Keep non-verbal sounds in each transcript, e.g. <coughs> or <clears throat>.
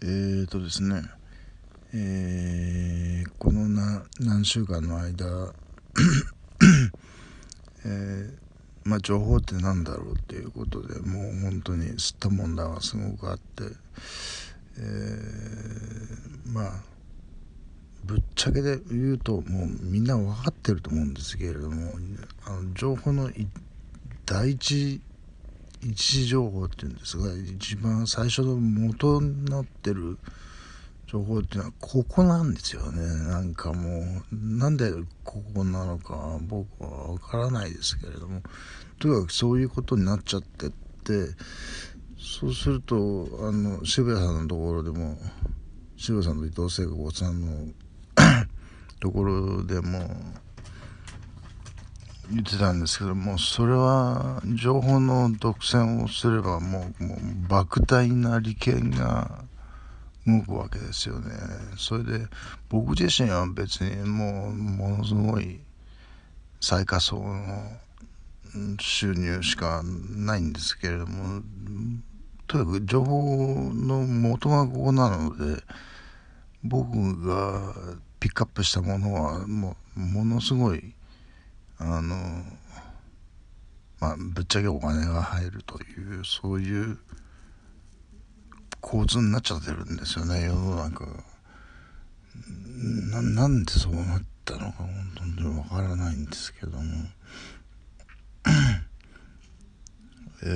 えーとですね、えー、このな何週間の間、<coughs> えー、まあ情報って何だろうっていうことでもう本当に吸った問題がすごくあって、えー、まあぶっちゃけで言うともうみんな分かってると思うんですけれどもあの情報の第一一時情報っていうんですが一番最初の元になってる情報っていうのはここなんですよね。なんかもうなんでここなのか僕は分からないですけれども。とにかくそういうことになっちゃってってそうするとあの渋谷さんのところでも渋谷さんと伊藤聖子さんの <coughs> ところでも言ってたんですけどもそれは情報の独占をすればもうもう莫大な利権が動くわけですよね。それで僕自身は別にもうものすごい最下層の収入しかないんですけれどもとにかく情報の元がここなので僕がピックアップしたものはもうものすごいあのまあぶっちゃけお金が入るというそういう構図になっちゃってるんですよね。世の中。がななんでそうなったのか本当にわからないんですけども。<coughs> え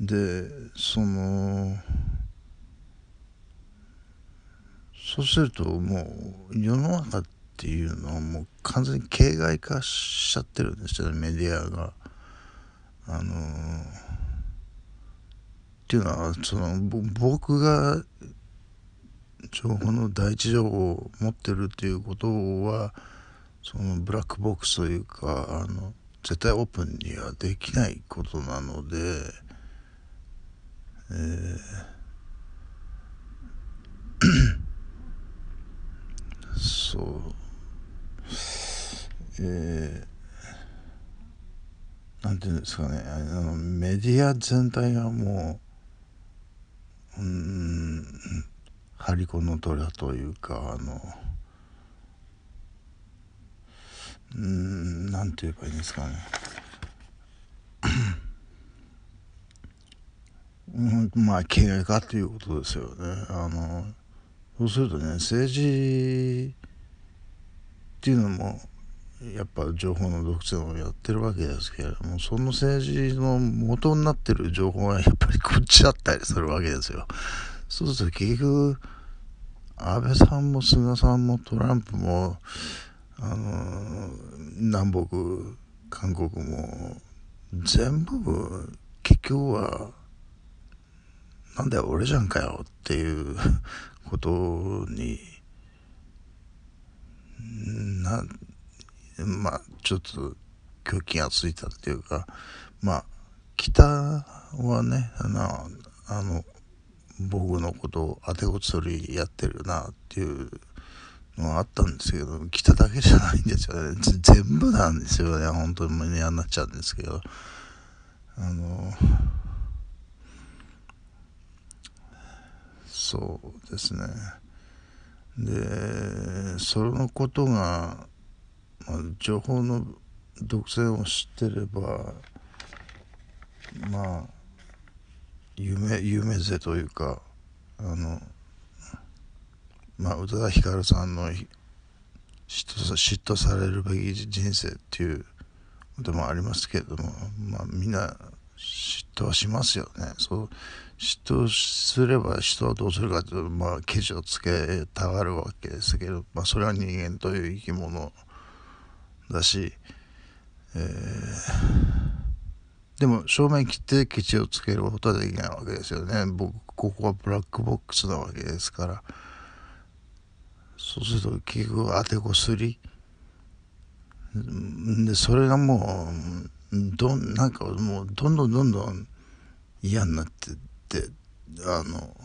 ー、でそのそうするともう世の中ってていうのはもう完全に形骸化しちゃってるんですよねメディアが。あのー、っていうのはその僕が情報の第一情報を持ってるっていうことはそのブラックボックスというかあの絶対オープンにはできないことなので、えー <clears throat> そうえー、なんていうんですかねあのメディア全体がもううん張り子の虎というかあのうんなんて言えばいいんですかね。うんまあ経営かということですよね。あのそうするとね政治っていうのもやっぱ情報の独占をやってるわけですけれどもその政治の元になってる情報がやっぱりこっちだったりするわけですよ。そうすると結局安倍さんも菅さんもトランプもあの南北韓国も全部結局はなんだよ俺じゃんかよっていうことになまあちょっと狂気がついたっていうかまあ北はねあのあの僕のことを当てこつりやってるなっていうのがあったんですけど北だけじゃないんですよね。全部なんですよね。本当に嫌になっちゃうんですけど。あのそうですね。でそのことが、情報の独占を知ってればまあ夢夢ぜというかあのまあ宇多田ヒカルさんの嫉妬嫉妬されるべき人生っていうこともありますけれどもまあみんな嫉妬はしますよね。そう嫉妬すれば人はどうするかというとまあケチをつけたがるわけですけど、まあ、それは人間という生き物だし、えー、でも正面切ってケチをつけることはできないわけですよね。僕ここはブラックボックスなわけですから。そうすると結局当てこすり。でそれがもうどなんかもうどんどんどんどん嫌になってってあの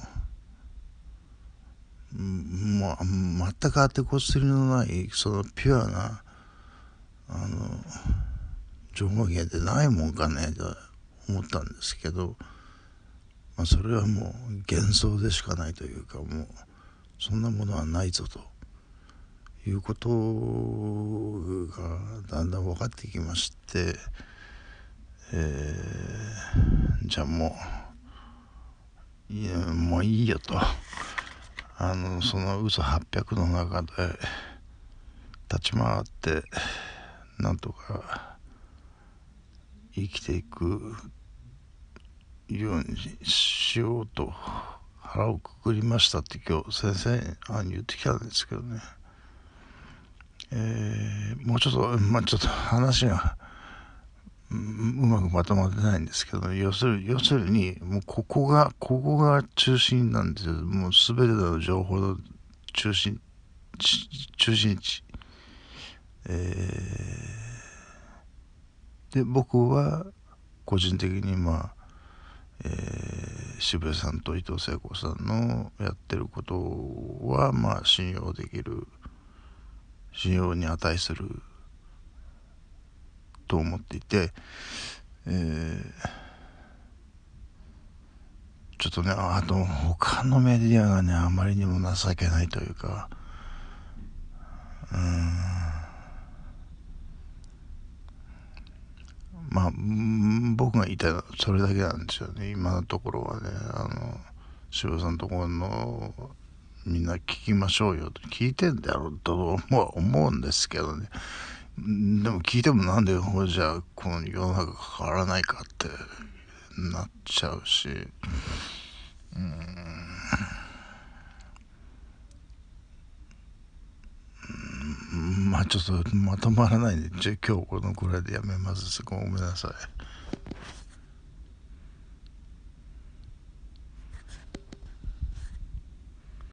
もう全く当てこすりのないそのピュアなあの情報源でないもんかねと思ったんですけどまあ、それはもう幻想でしかないというかもうそんなものはないぞと。いうことがだんだん分かってきまして、えー、じゃあもういやもういいよと。あのその嘘800の中で立ち回ってなんとか生きていくようにしようと腹をくくりましたって今日先生あ言ってきたんですけどね、えー、もうちょっと <laughs> まあちょっと話がうまくまとまってないんですけど要する要するにもうここがここが中心なんですよ。もう全ての情報の中心中心地、えー、で僕は個人的にまあえー、渋谷さんと伊藤聖子さんのやってることはまあ信用できる信用に値すると思っていて、えー、ちょっとねあと他のメディアがねあまりにも情けないというかうん。まあ僕が言いたいのはそれだけなんですよね。今のところはね。あの渋さんのところのみんな聞きましょうよと。聞いてんだろうと思うんですけどね。でも聞いてもなんでじゃあこの世の中変わらないかってなっちゃうし。うん。ちょっとまとまらないんで、今日このくらいでやめます。ごめんなさい。